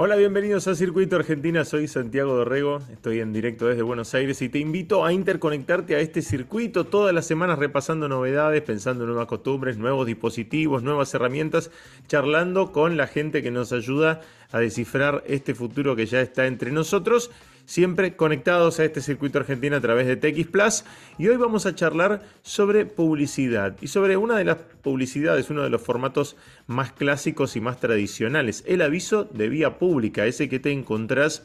Hola, bienvenidos a Circuito Argentina. Soy Santiago Dorrego, estoy en directo desde Buenos Aires y te invito a interconectarte a este circuito todas las semanas repasando novedades, pensando en nuevas costumbres, nuevos dispositivos, nuevas herramientas, charlando con la gente que nos ayuda a descifrar este futuro que ya está entre nosotros siempre conectados a este circuito argentino a través de TX Plus. Y hoy vamos a charlar sobre publicidad y sobre una de las publicidades, uno de los formatos más clásicos y más tradicionales, el aviso de vía pública, ese que te encontrás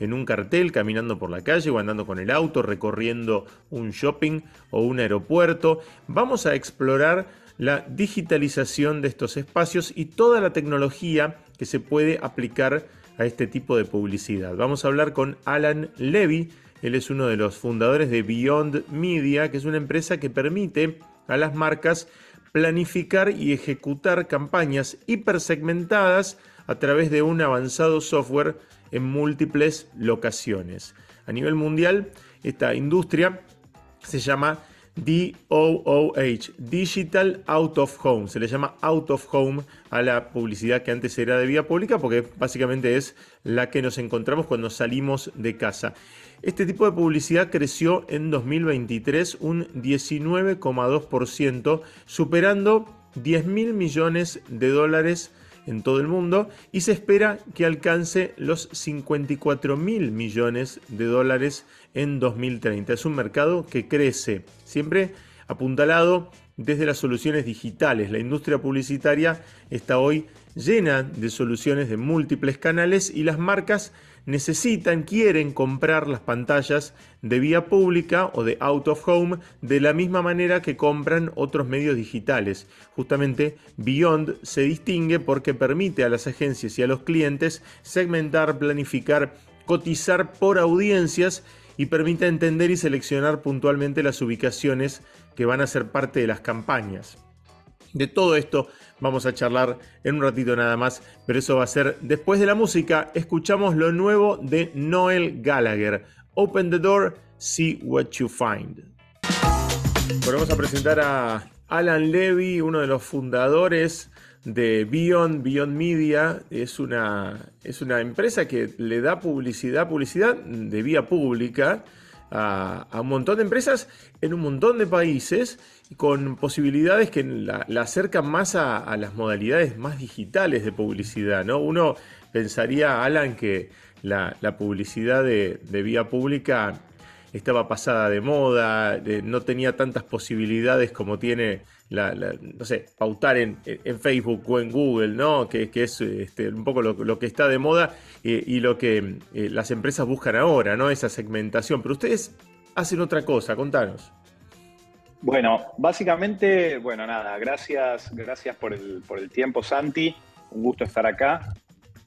en un cartel, caminando por la calle o andando con el auto, recorriendo un shopping o un aeropuerto. Vamos a explorar la digitalización de estos espacios y toda la tecnología que se puede aplicar a este tipo de publicidad. Vamos a hablar con Alan Levy, él es uno de los fundadores de Beyond Media, que es una empresa que permite a las marcas planificar y ejecutar campañas hipersegmentadas a través de un avanzado software en múltiples locaciones. A nivel mundial, esta industria se llama DOOH, Digital Out of Home. Se le llama Out of Home a la publicidad que antes era de vía pública porque básicamente es la que nos encontramos cuando salimos de casa. Este tipo de publicidad creció en 2023 un 19,2%, superando 10 mil millones de dólares en todo el mundo y se espera que alcance los 54 mil millones de dólares en 2030. Es un mercado que crece, siempre apuntalado desde las soluciones digitales. La industria publicitaria está hoy llena de soluciones de múltiples canales y las marcas necesitan, quieren comprar las pantallas de vía pública o de out of home de la misma manera que compran otros medios digitales. Justamente Beyond se distingue porque permite a las agencias y a los clientes segmentar, planificar, cotizar por audiencias y permite entender y seleccionar puntualmente las ubicaciones que van a ser parte de las campañas. De todo esto vamos a charlar en un ratito nada más, pero eso va a ser después de la música. Escuchamos lo nuevo de Noel Gallagher. Open the door, see what you find. Vamos a presentar a Alan Levy, uno de los fundadores de Beyond, Beyond Media. Es una, es una empresa que le da publicidad, publicidad de vía pública a, un montón de empresas en un montón de países con posibilidades que la, acercan más a, las modalidades más digitales de publicidad. ¿no? Uno pensaría, Alan, que la, publicidad de, vía pública estaba pasada de moda, no tenía tantas posibilidades como tiene no sé, pautar en, Facebook o en Google, ¿no? Que, es este, un poco lo, que está de moda eh, y lo que eh, las empresas buscan ahora, ¿no? Esa segmentación. Pero ustedes hacen otra cosa, contanos. Bueno, básicamente, bueno, nada, gracias, gracias por el, por el tiempo, Santi. Un gusto estar acá.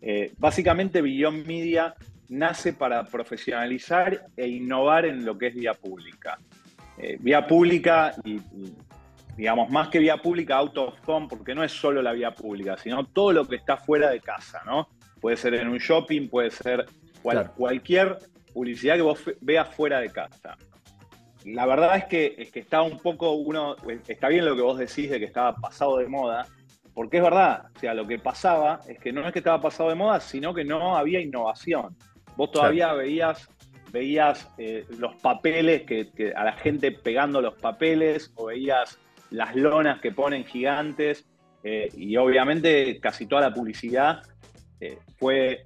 Eh, básicamente, Beyond Media nace para profesionalizar e innovar en lo que es vía pública. vía pública, y, digamos, más que vía pública, out of home, porque no es solo la vía pública, sino todo lo que está fuera de casa, ¿no? Puede ser en un shopping, puede ser cualquier publicidad que vos veas fuera de casa. La verdad es que, es que está un poco uno, está bien lo que vos decís de que estaba pasado de moda, porque es verdad, o sea, lo que pasaba es que no es que estaba pasado de moda, sino que no había innovación. Vos todavía veías veías eh, los papeles, que, a la gente pegando los papeles, o veías las lonas que ponen gigantes eh, y obviamente casi toda la publicidad eh, fue eh,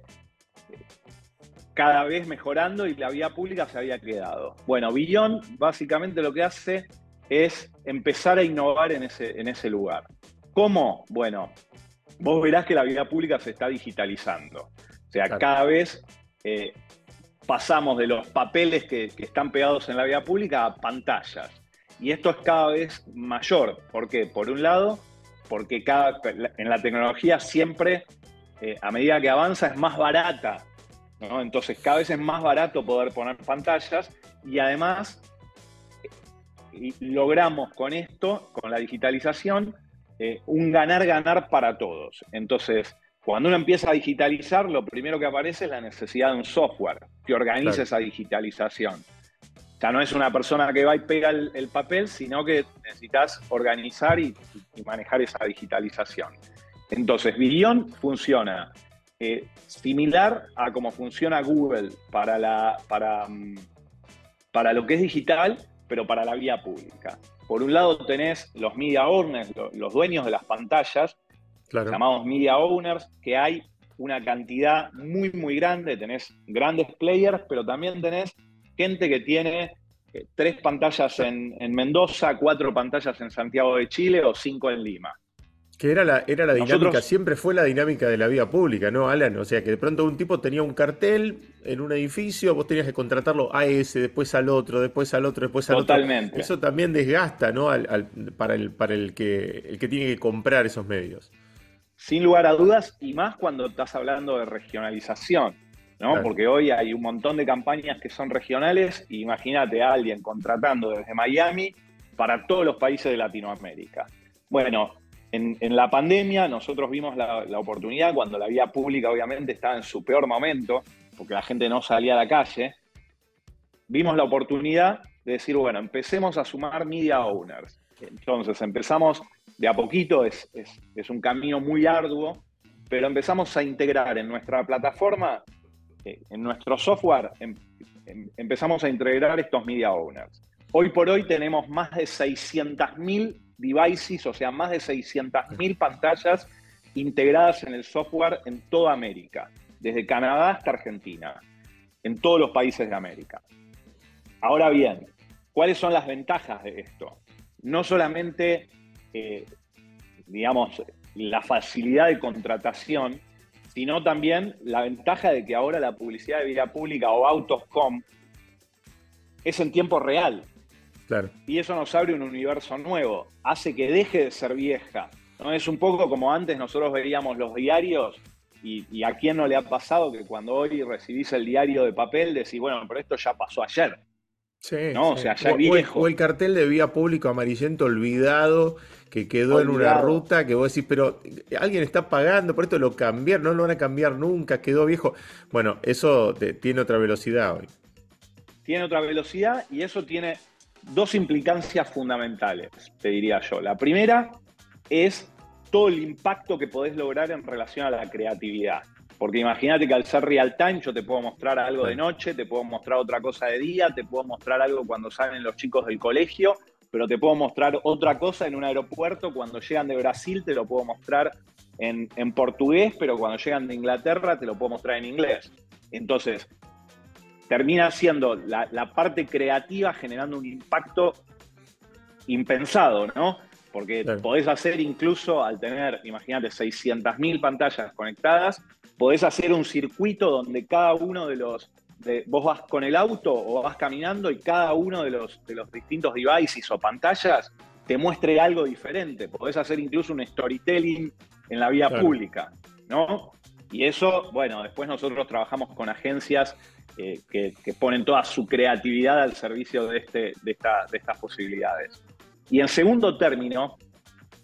cada vez mejorando y la vía pública se había quedado. Bueno, Billón básicamente lo que hace es empezar a innovar en ese, en ese lugar. ¿Cómo? Bueno, vos verás que la vía pública se está digitalizando. O sea, cada vez pasamos de los papeles que, que, están pegados en la vía pública a pantallas. Y esto es cada vez mayor. ¿Por qué? Por un lado, porque cada, en la tecnología siempre, eh, a medida que avanza, es más barata. Entonces, cada vez es más barato poder poner pantallas y además eh, logramos con esto, con la digitalización, eh, un ganar-ganar para todos. Entonces, cuando uno empieza a digitalizar, lo primero que aparece es la necesidad de un software que organice esa digitalización. O sea, no es una persona que va y pega el, papel, sino que necesitas organizar y, manejar esa digitalización. Entonces, Billion funciona eh, similar a cómo funciona Google para, la, para, mm, para lo que es digital, pero para la vía pública. Por un lado tenés los media owners, los dueños de las pantallas, llamados media owners, que hay una cantidad muy, muy grande, tenés grandes players, pero también tenés gente que tiene eh, tres pantallas en, Mendoza, cuatro pantallas en Santiago de Chile o cinco en Lima. Que era la, era la dinámica, siempre fue la dinámica de la vía pública, ¿no, Alan? O sea, que de pronto un tipo tenía un cartel en un edificio, vos tenías que contratarlo a ese, después al otro, después al otro, después al otro. Totalmente. Eso también desgasta, ¿no? para el, para el, que, el que tiene que comprar esos medios. Sin lugar a dudas, y más cuando estás hablando de regionalización. ¿No? Porque hoy hay un montón de campañas que son regionales. Imagínate a alguien contratando desde Miami para todos los países de Latinoamérica. Bueno, en, la pandemia nosotros vimos la, oportunidad cuando la vía pública obviamente estaba en su peor momento, porque la gente no salía a la calle, vimos la oportunidad de decir, bueno, empecemos a sumar media owners. Entonces empezamos de a poquito, es, es un camino muy arduo, pero empezamos a integrar en nuestra plataforma en nuestro software em, em, empezamos a integrar estos media owners. Hoy por hoy tenemos más de 600.000 devices, o sea, más de 600.000 pantallas integradas en el software en toda América, desde Canadá hasta Argentina, en todos los países de América. Ahora bien, ¿cuáles son las ventajas de esto? No solamente, eh, digamos, la facilidad de contratación, sino también la ventaja de que ahora la publicidad de vida pública o Autoscom es en tiempo real. Claro. Y eso nos abre un universo nuevo, hace que deje de ser vieja. ¿no? Es un poco como antes nosotros veíamos los diarios y, a quién no le ha pasado que cuando hoy recibís el diario de papel decís, bueno, pero esto ya pasó ayer. Sí, ¿no? O sea, ya viejo. O el, cartel de vía pública amarillento olvidado que quedó en una ruta que vos decís, pero alguien está pagando, por esto lo cambiaron, no lo van a cambiar nunca, quedó viejo. Bueno, eso tiene otra velocidad hoy. Tiene otra velocidad y eso tiene dos implicancias fundamentales, te diría yo. La primera es todo el impacto que podés lograr en relación a la creatividad. Porque imagínate que al ser real time yo te puedo mostrar algo de noche, te puedo mostrar otra cosa de día, te puedo mostrar algo cuando salen los chicos del colegio pero te puedo mostrar otra cosa en un aeropuerto. Cuando llegan de Brasil te lo puedo mostrar en, portugués, pero cuando llegan de Inglaterra te lo puedo mostrar en inglés. Entonces, termina siendo la, parte creativa generando un impacto impensado, ¿no? Porque podés hacer incluso al tener, imagínate, 600.000 pantallas conectadas, podés hacer un circuito donde cada uno de los vos vas con el auto o vas caminando y cada uno de los, de los distintos devices o pantallas te muestre algo diferente. Podés hacer incluso un storytelling en la vía pública, ¿no? Y eso, bueno, después nosotros trabajamos con agencias eh, que, ponen toda su creatividad al servicio de, este, de, de estas posibilidades. Y en segundo término,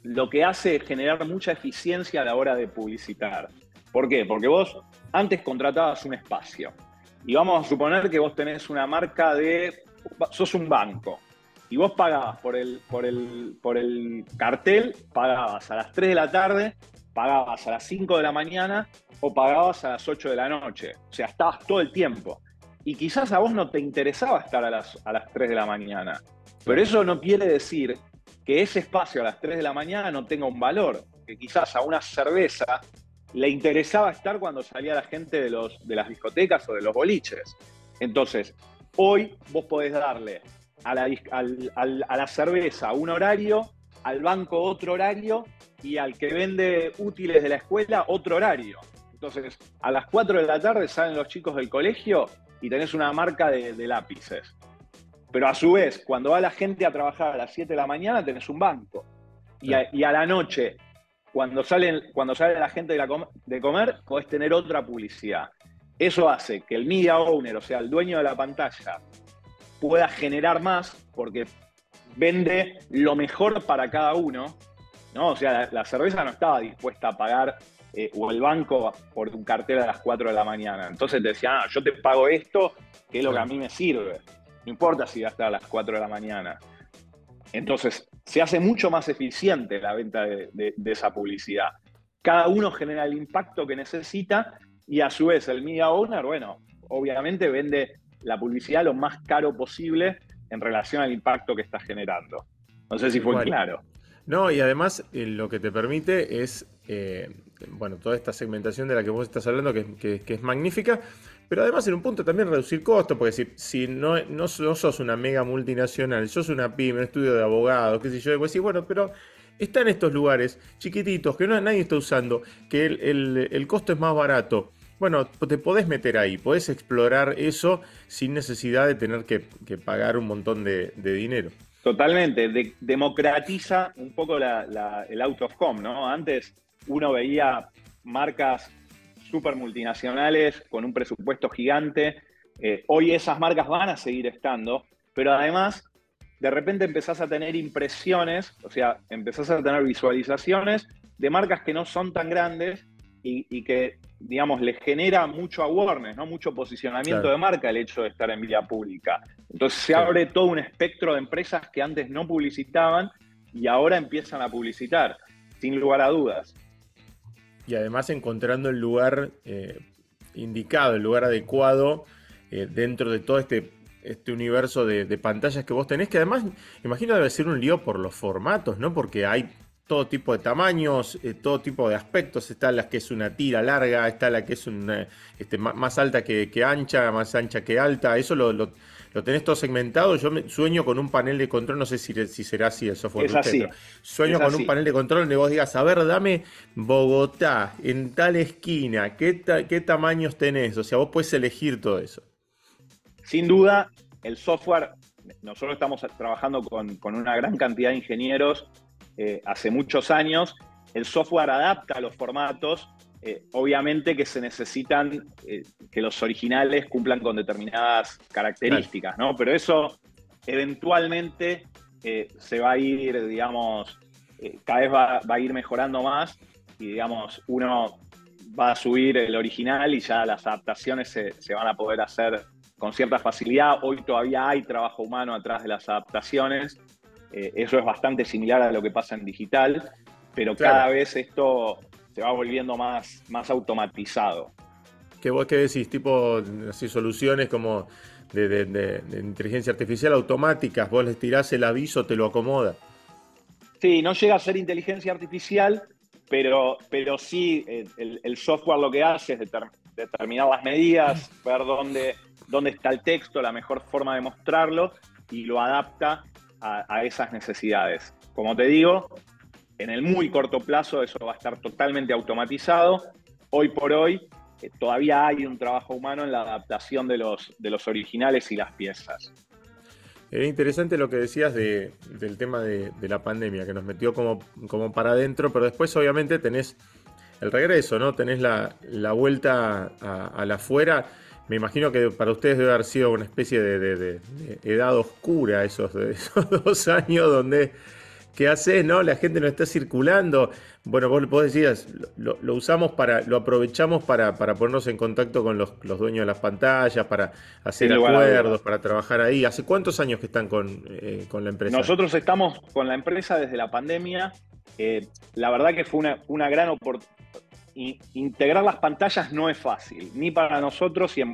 lo que hace es generar mucha eficiencia a la hora de publicitar. ¿Por qué? Porque vos antes contratabas un espacio. Y vamos a suponer que vos tenés una marca de, sos un banco, y vos pagabas por el, por el, por el cartel, pagabas a las 3 de la tarde, pagabas a las 5 de la mañana o pagabas a las 8 de la noche. O sea, estabas todo el tiempo. Y quizás a vos no te interesaba estar a las, a las 3 de la mañana. Pero eso no quiere decir que ese espacio a las 3 de la mañana no tenga un valor. Que quizás a una cerveza le interesaba estar cuando salía la gente de, los, de las discotecas o de los boliches. Entonces, hoy vos podés darle a la, a la cerveza un horario, al banco otro horario y al que vende útiles de la escuela otro horario. Entonces, a las 4 de la tarde salen los chicos del colegio y tenés una marca de, lápices. Pero a su vez, cuando va la gente a trabajar a las 7 de la mañana, tenés un banco. Y y a la noche cuando, salen, cuando sale la gente de, comer, podés tener otra publicidad. Eso hace que el media owner, o sea, el dueño de la pantalla, pueda generar más porque vende lo mejor para cada uno. ¿no? O sea, la, cerveza no estaba dispuesta a pagar, eh, o el banco por un cartel a las 4 de la mañana. Entonces te decía, ah, yo te pago esto, que es lo que a mí me sirve. No importa si gasta a las 4 de la mañana. Entonces, se hace mucho más eficiente la venta de, esa publicidad. Cada uno genera el impacto que necesita Y a su vez el media owner, bueno, obviamente vende la publicidad lo más caro posible en relación al impacto que está generando. No sé si fue claro. No, y además eh, lo que te permite es, eh, bueno, toda esta segmentación de la que vos estás hablando, que, es magnífica, pero además en un punto también reducir costos, porque si, si no, no, sos una mega multinacional, sos una pyme, un estudio de abogados, qué sé yo, pues sí, bueno, pero está en estos lugares chiquititos que no, nadie está usando, que el, costo es más barato. Bueno, te podés meter ahí, podés explorar eso sin necesidad de tener que, pagar un montón de, dinero. Totalmente, democratiza un poco el out of home, ¿no? Antes uno veía marcas súper multinacionales con un presupuesto gigante. Eh, hoy esas marcas van a seguir estando, pero además de repente empezás a tener impresiones, o sea, empezás a tener visualizaciones de marcas que no son tan grandes y, que, digamos, les genera mucho awareness, ¿no? mucho posicionamiento de marca el hecho de estar en vía pública. Entonces se abre todo un espectro de empresas que antes no publicitaban y ahora empiezan a publicitar, sin lugar a dudas. Y además encontrando el lugar eh, indicado, el lugar adecuado eh, dentro de todo este este universo de, pantallas que vos tenés, que además, imagino debe ser un lío por los formatos, ¿no? Porque hay todo tipo de tamaños, eh, todo tipo de aspectos. Está la que es una tira larga, está la que es una, este, más, alta que, ancha, más ancha que alta. Eso lo, lo, tenés todo segmentado. Yo me, sueño con un panel de control, no sé si, si será así el software. Es así. sueño con un panel de control donde vos digas, a ver, dame Bogotá, en tal esquina, ¿qué, qué tamaños tenés? O sea, vos puedes elegir todo eso. Sin duda, el software, nosotros estamos trabajando con, una gran cantidad de ingenieros eh, hace muchos años. El software adapta los formatos, eh, obviamente que se necesitan eh, que los originales cumplan con determinadas características, ¿no? Pero eso eventualmente se va a ir, digamos, cada vez va, a ir mejorando más y, digamos, uno va a subir el original y ya las adaptaciones se, se van a poder hacer con cierta facilidad. Hoy todavía hay trabajo humano atrás de las adaptaciones. Eh, eso es bastante similar a lo que pasa en digital, pero cada vez esto se va volviendo más, más automatizado. ¿Qué vos qué decís? Tipo así, soluciones como de, inteligencia artificial automáticas, vos les tirás el aviso, te lo acomoda. Sí, no llega a ser inteligencia artificial, pero, pero sí el, software lo que hace es determinar las medidas, ver dónde, dónde está el texto, la mejor forma de mostrarlo y lo adapta a, esas necesidades. Como te digo, en el muy corto plazo eso va a estar totalmente automatizado. Hoy por hoy eh, todavía hay un trabajo humano en la adaptación de los, de los originales y las piezas. Era interesante lo que decías del tema de, la pandemia, que nos metió como, como para adentro, pero después obviamente tenés el regreso, ¿no? Tenés la, vuelta a, la afuera. Me imagino que para ustedes debe haber sido una especie de, edad oscura esos, dos años donde, ¿qué haces? No? La gente no está circulando. Bueno, vos, decías, lo, usamos para, lo aprovechamos para, ponernos en contacto con los, dueños de las pantallas, para hacer acuerdos, para trabajar ahí. ¿Hace cuántos años que están con, eh, la empresa? Nosotros estamos con la empresa desde la pandemia. Eh, la verdad que fue una, una gran oportunidad integrar las pantallas no es fácil, ni para nosotros y,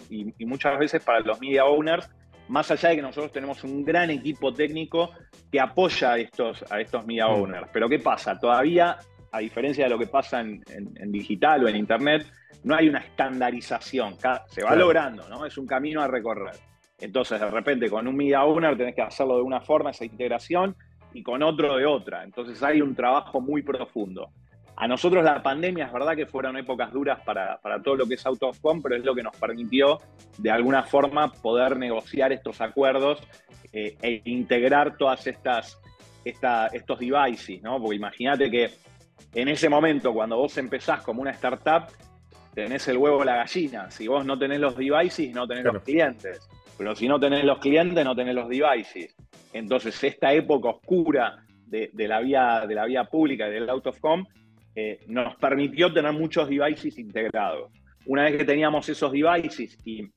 muchas veces para los media owners, más allá de que nosotros tenemos un gran equipo técnico que apoya a estos, a estos media mm. owners. Pero ¿qué pasa? Todavía, a diferencia de lo que pasa en, digital o en Internet, no hay una estandarización. Se va logrando, ¿no? Es un camino a recorrer. Entonces, de repente, con un media owner tenés que hacerlo de una forma, esa integración, y con otro de otra. Entonces, hay un trabajo muy profundo. A nosotros la pandemia es verdad que fueron épocas duras para, todo lo que es out of home, pero es lo que nos permitió de alguna forma poder negociar estos acuerdos eh, e integrar todas estas estos devices, ¿no? Porque imagínate que en ese momento, cuando vos empezás como una startup, tenés el huevo o la gallina. Si vos no tenés los devices, no tenés los clientes. Pero si no tenés los clientes, no tenés los devices. Entonces, esta época oscura de, la, vía, de la vía pública y del out of home eh, nos permitió tener muchos devices integrados. Una vez que teníamos esos devices y,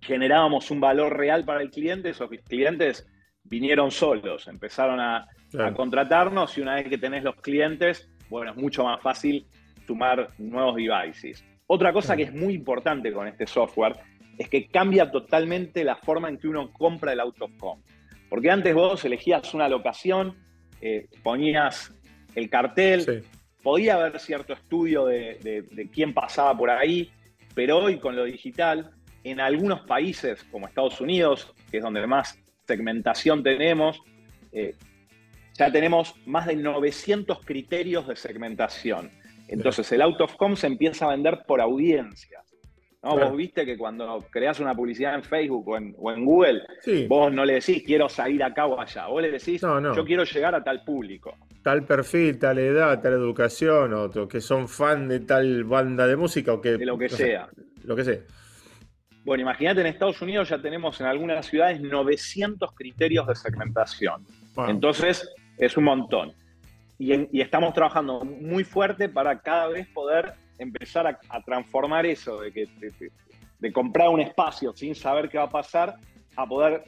generábamos un valor real para el cliente, esos clientes vinieron solos, empezaron a, contratarnos y una vez que tenés los clientes, bueno, es mucho más fácil sumar nuevos devices. Otra cosa que es muy importante con este software es que cambia totalmente la forma en que uno compra el home. Porque antes vos elegías una locación, eh, ponías el cartel, podía haber cierto estudio de, quién pasaba por ahí, pero hoy con lo digital, en algunos países como Estados Unidos, que es donde más segmentación tenemos, eh, ya tenemos más de 900 criterios de segmentación. Entonces el out of home se empieza a vender por audiencia. ¿no? Vos viste que cuando creas una publicidad en Facebook o en, Google, vos no le decís quiero salir acá o allá. Vos le decís yo quiero llegar a tal público. Tal perfil, tal edad, tal educación, o que son fan de tal banda de música o que. De lo que sea. lo que sea. Bueno, imagínate en Estados Unidos ya tenemos en algunas ciudades 900 criterios de segmentación. Entonces, es un montón. Y, estamos trabajando muy fuerte para cada vez poder empezar a, transformar eso, de, que, de, comprar un espacio sin saber qué va a pasar, a poder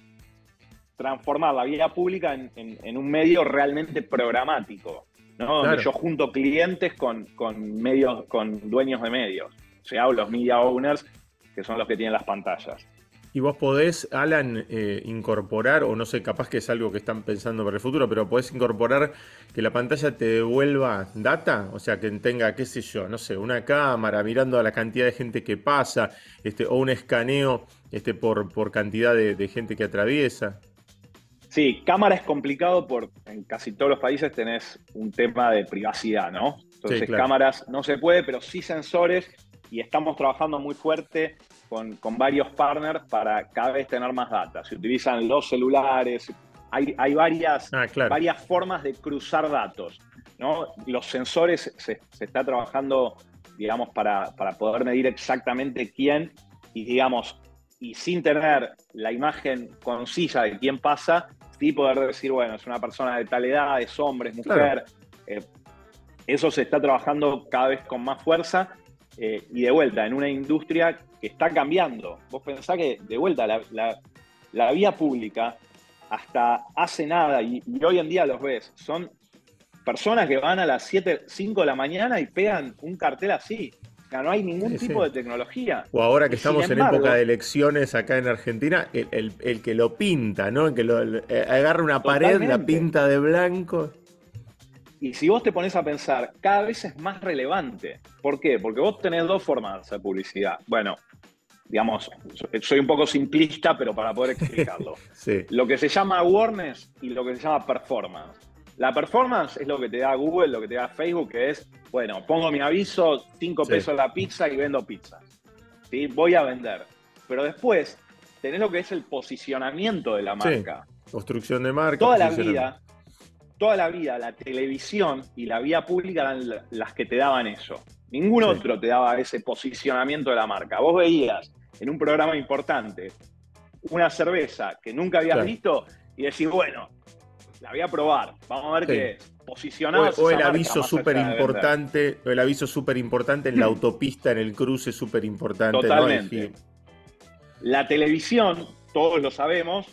transformar la vida pública en, un medio realmente programático, ¿no? Donde yo junto clientes con, con, medios, con dueños de medios, o sea, los media owners, que son los que tienen las pantallas. Y vos podés, Alan, eh, incorporar, o no sé, capaz que es algo que están pensando para el futuro, pero podés incorporar que la pantalla te devuelva data, o sea, que tenga, qué sé yo, no sé, una cámara mirando a la cantidad de gente que pasa, este, o un escaneo este, por, por cantidad de, gente que atraviesa. Sí, cámara es complicado porque en casi todos los países tenés un tema de privacidad, ¿no? Entonces, cámaras no se puede, pero sí sensores y estamos trabajando muy fuerte con, varios partners para cada vez tener más data. Se utilizan los celulares, hay, varias, ah, varias formas de cruzar datos. ¿no? Los sensores se, está trabajando, digamos, para, poder medir exactamente quién y, digamos, y sin tener la imagen concisa de quién pasa, sí poder decir, bueno, es una persona de tal edad, es hombre, es mujer. Eh, eso se está trabajando cada vez con más fuerza eh, y de vuelta, en una industria que está cambiando. Vos pensás que, de vuelta, la, vía pública, hasta hace nada, y, hoy en día los ves, son personas que van a las 7, 5 de la mañana y pegan un cartel así. Sea, no hay ningún tipo de tecnología. O ahora que estamos en época de elecciones acá en Argentina, el, que lo pinta, ¿no? El que lo, eh, agarra una pared, la pinta de blanco. Y si vos te pones a pensar, cada vez es más relevante. ¿Por qué? Porque vos tenés dos formas de publicidad. Bueno, digamos, soy un poco simplista, pero para poder explicarlo. Lo que se llama awareness y lo que se llama performance. La performance es lo que te da Google, lo que te da Facebook, que es, bueno, pongo mi aviso, 5 pesos la pizza y vendo pizza. ¿Sí? Voy a vender. Pero después tenés lo que es el posicionamiento de la marca. Construcción de marca. Toda la vida toda la vida la televisión y la vía pública eran las que te daban eso. Ningún otro te daba ese posicionamiento de la marca. Vos veías en un programa importante una cerveza que nunca habías visto y decís, bueno, la voy a probar, vamos a ver qué es. Posicionada. O, el aviso súper importante, el aviso súper importante en la autopista, en el cruce súper importante. Totalmente. La televisión, todos lo sabemos,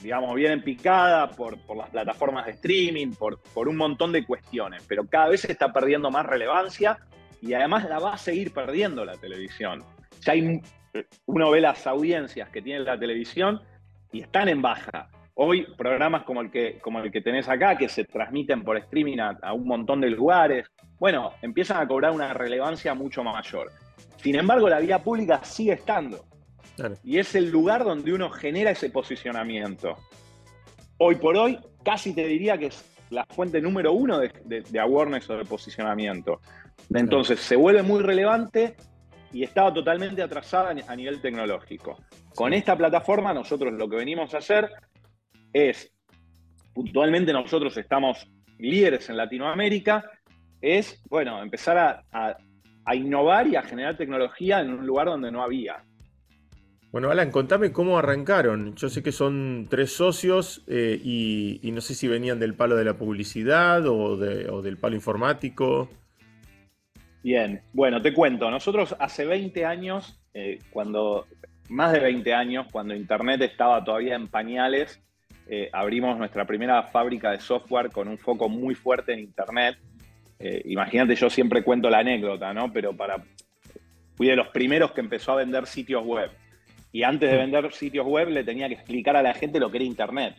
digamos, viene picada por, las plataformas de streaming, por, por un montón de cuestiones, pero cada vez se está perdiendo más relevancia y además la va a seguir perdiendo la televisión. Ya hay, uno ve las audiencias que tiene la televisión y están en baja. Hoy programas como el que, como el que tenés acá, que se transmiten por streaming a, un montón de lugares, bueno, empiezan a cobrar una relevancia mucho mayor. Sin embargo, la vía pública sigue estando. Y es el lugar donde uno genera ese posicionamiento. Hoy por hoy, casi te diría que es la fuente número uno de, awareness o de posicionamiento. Entonces, se vuelve muy relevante y estaba totalmente atrasada a nivel tecnológico. Con esta plataforma, nosotros lo que venimos a hacer es, puntualmente nosotros estamos líderes en Latinoamérica, es, bueno, empezar a innovar y a generar tecnología en un lugar donde no había. Bueno, Alan, contame cómo arrancaron. Yo sé que son tres socios eh, y, no sé si venían del palo de la publicidad o, del palo informático. Bien, bueno, te cuento. Nosotros hace 20 años, eh, cuando más de 20 años, cuando Internet estaba todavía en pañales, eh, abrimos nuestra primera fábrica de software con un foco muy fuerte en Internet. imagínate, yo siempre cuento la anécdota, ¿no? Pero para fui de los primeros que empezó a vender sitios web. Y antes de vender sitios web le tenía que explicar a la gente lo que era Internet.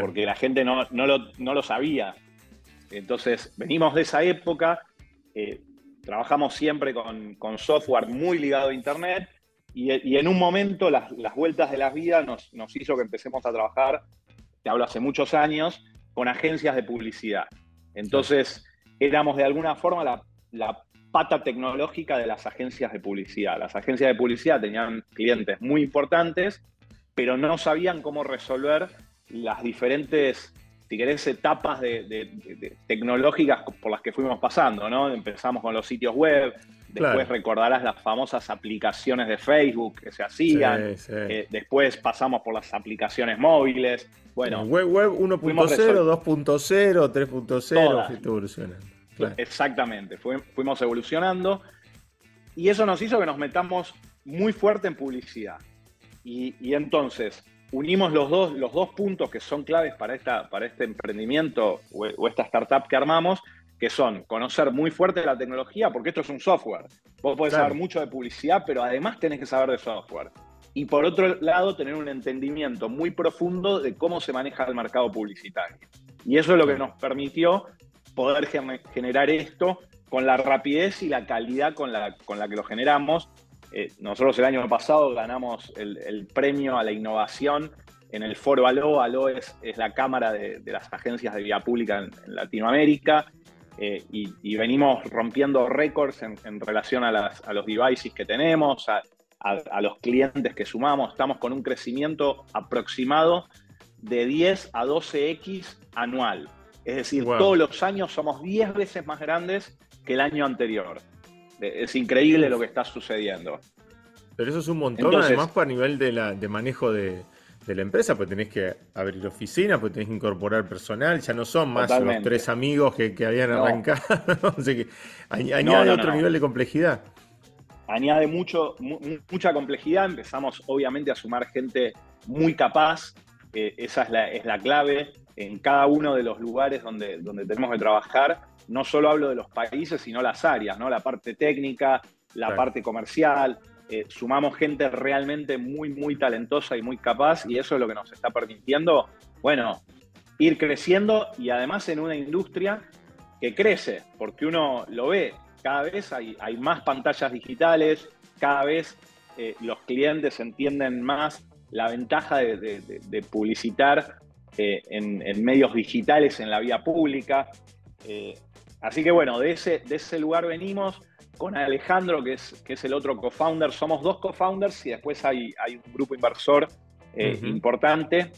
Porque la gente no, lo, sabía. Entonces, venimos de esa época, eh, trabajamos siempre con, software muy ligado a Internet y, en un momento las, vueltas de la vida nos, nos hizo que empecemos a trabajar, te hablo hace muchos años, con agencias de publicidad. Entonces, éramos de alguna forma la, pata tecnológica de las agencias de publicidad. Las agencias de publicidad tenían clientes muy importantes, pero no sabían cómo resolver las diferentes, si querés, etapas de, tecnológicas por las que fuimos pasando, ¿no? Empezamos con los sitios web, después recordarás las famosas aplicaciones de Facebook que se hacían, eh, después pasamos por las aplicaciones móviles, bueno. Web, web 1.0, 2.0, 3.0, evolucionando. Exactamente, fuimos evolucionando y eso nos hizo que nos metamos muy fuerte en publicidad. Y, entonces unimos los dos, los dos puntos que son claves para, esta, para este emprendimiento o, esta startup que armamos, que son conocer muy fuerte la tecnología, porque esto es un software. Vos podés saber mucho de publicidad, pero además tenés que saber de software. Y por otro lado, tener un entendimiento muy profundo de cómo se maneja el mercado publicitario. Y eso es lo que nos permitió poder generar esto con la rapidez y la calidad con la, con la que lo generamos. Eh, nosotros el año pasado ganamos el, premio a la innovación en el foro ALO. ALO es, es la cámara de, las agencias de vía pública en, Latinoamérica. Eh, y, venimos rompiendo récords en, relación a, a, los devices que tenemos, a, a, los clientes que sumamos. Estamos con un crecimiento aproximado de 10 a 12x anual. Es decir, todos los años somos 10 veces más grandes que el año anterior. Es increíble lo que está sucediendo. Pero eso es un montón, además, para nivel de, la, de manejo de, la empresa, pues tenés que abrir oficina, pues tenés que incorporar personal, ya no son más los tres amigos que, habían arrancado. que añade otro nivel de complejidad. Añade mucho, mucha complejidad, empezamos obviamente a sumar gente muy capaz, eh, esa es la, es la clave en cada uno de los lugares donde, donde tenemos que trabajar. No solo hablo de los países, sino las áreas, ¿no? La parte técnica, la parte comercial. Eh, sumamos gente realmente muy, muy talentosa y muy capaz, y eso es lo que nos está permitiendo, bueno, ir creciendo y además en una industria que crece, porque uno lo ve, cada vez hay, más pantallas digitales, cada vez eh, los clientes entienden más la ventaja de publicitar eh, en, medios digitales, en la vía pública. Así que bueno, de ese, de ese lugar venimos con Alejandro, que es, que es el otro co-founder. Somos dos co-founders y después hay, hay, un grupo inversor eh, importante.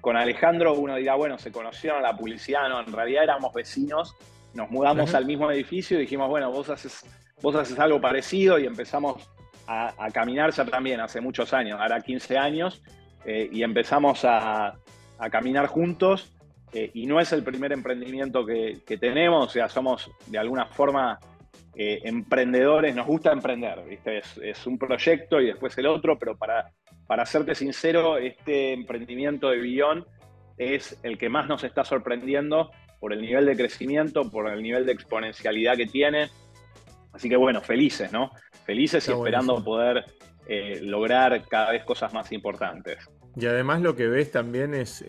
con Alejandro uno dirá, bueno, se conocieron la publicidad, no, en realidad éramos vecinos, nos mudamos al mismo edificio y dijimos, bueno, vos haces, vos haces algo parecido y empezamos a, a caminar ya también hace muchos años, ahora 15 años, eh, y empezamos a, caminar juntos. Eh, y no es el primer emprendimiento que, tenemos, o sea, somos de alguna forma eh, emprendedores, nos gusta emprender, ¿viste? Es, un proyecto y después el otro, pero para, para serte sincero, este emprendimiento de Billón es el que más nos está sorprendiendo por el nivel de crecimiento, por el nivel de exponencialidad que tiene. Así que bueno, felices, ¿no? Felices y esperando poder eh, lograr cada vez cosas más importantes. Y además lo que ves también es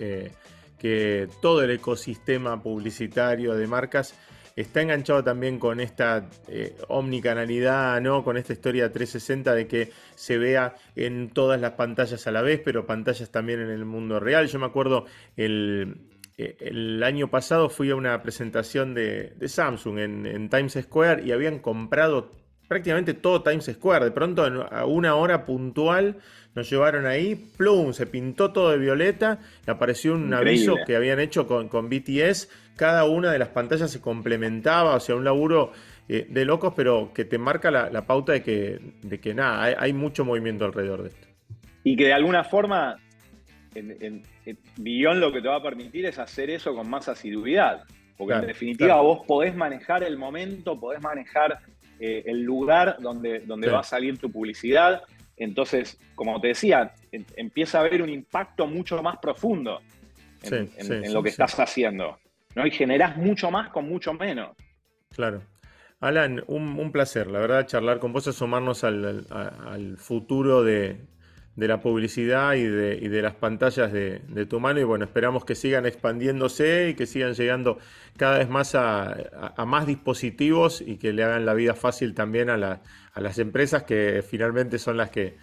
que todo el ecosistema publicitario de marcas está enganchado también con esta eh, omnicanalidad, ¿no? Con esta historia 360 de que se vea en todas las pantallas a la vez, pero pantallas también en el mundo real. Yo me acuerdo el, año pasado fui a una presentación de, Samsung en, Times Square y habían comprado prácticamente todo Times Square. De pronto, a una hora puntual, nos llevaron ahí, plum, se pintó todo de violeta, y apareció un aviso que habían hecho con, con, BTS. Cada una de las pantallas se complementaba, o sea, un laburo eh, de locos, pero que te marca la, pauta de que, de que nada, hay, mucho movimiento alrededor de esto. Y que de alguna forma, en, en, lo que te va a permitir es hacer eso con más asiduidad. Porque en definitiva vos podés manejar el momento, podés manejar eh, el lugar donde, donde va a salir tu publicidad. Entonces, como te decía, empieza a haber un impacto mucho más profundo en, lo que estás haciendo. ¿no? Y generás mucho más con mucho menos. Claro. Alan, un, placer, la verdad, charlar con vos, asomarnos al, futuro de, la publicidad y de, las pantallas de, tu mano. Y bueno, esperamos que sigan expandiéndose y que sigan llegando cada vez más a, más dispositivos y que le hagan la vida fácil también a, las empresas que finalmente son las que,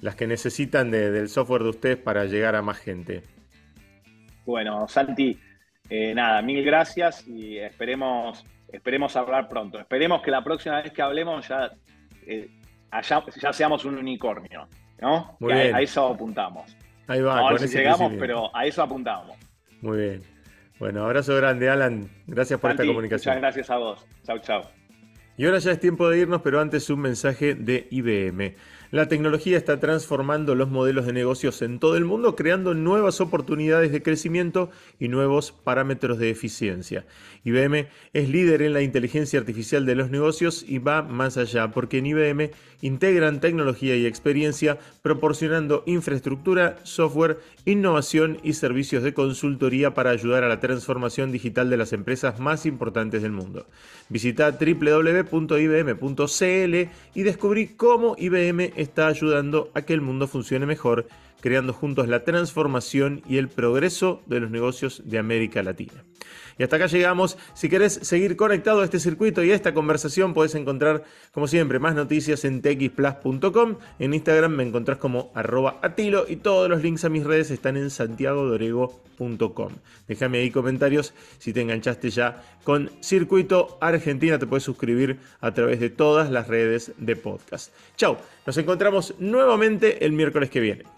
las que necesitan del software de ustedes para llegar a más gente. Bueno, Santi, eh, nada, mil gracias y esperemos, esperemos hablar pronto. Esperemos que la próxima vez que hablemos ya, eh, ya seamos un unicornio, ¿no? Muy bien. A, eso apuntamos. Ahí va. si llegamos, pero a eso apuntamos. Muy bien. Bueno, abrazo grande, Alan. Gracias por esta comunicación. Muchas gracias a vos. Chau, chau. Y ahora ya es tiempo de irnos, pero antes un mensaje de IBM. La tecnología está transformando los modelos de negocios en todo el mundo, creando nuevas oportunidades de crecimiento y nuevos parámetros de eficiencia. IBM es líder en la inteligencia artificial de los negocios y va más allá, porque en IBM integran tecnología y experiencia, proporcionando infraestructura, software, innovación y servicios de consultoría para ayudar a la transformación digital de las empresas más importantes del mundo. Visita www.ibm.cl y descubrí cómo IBM está ayudando a que el mundo funcione mejor, creando juntos la transformación y el progreso de los negocios de América Latina. Y hasta acá llegamos. Si querés seguir conectado a este circuito y a esta conversación, podés encontrar, como siempre, más noticias en txplus.com. En Instagram me encontrás como arroba atilo y todos los links a mis redes están en santiagodorego.com. Déjame ahí comentarios si te enganchaste ya con Circuito Argentina. Te puedes suscribir a través de todas las redes de podcast. Chau, nos encontramos nuevamente el miércoles que viene.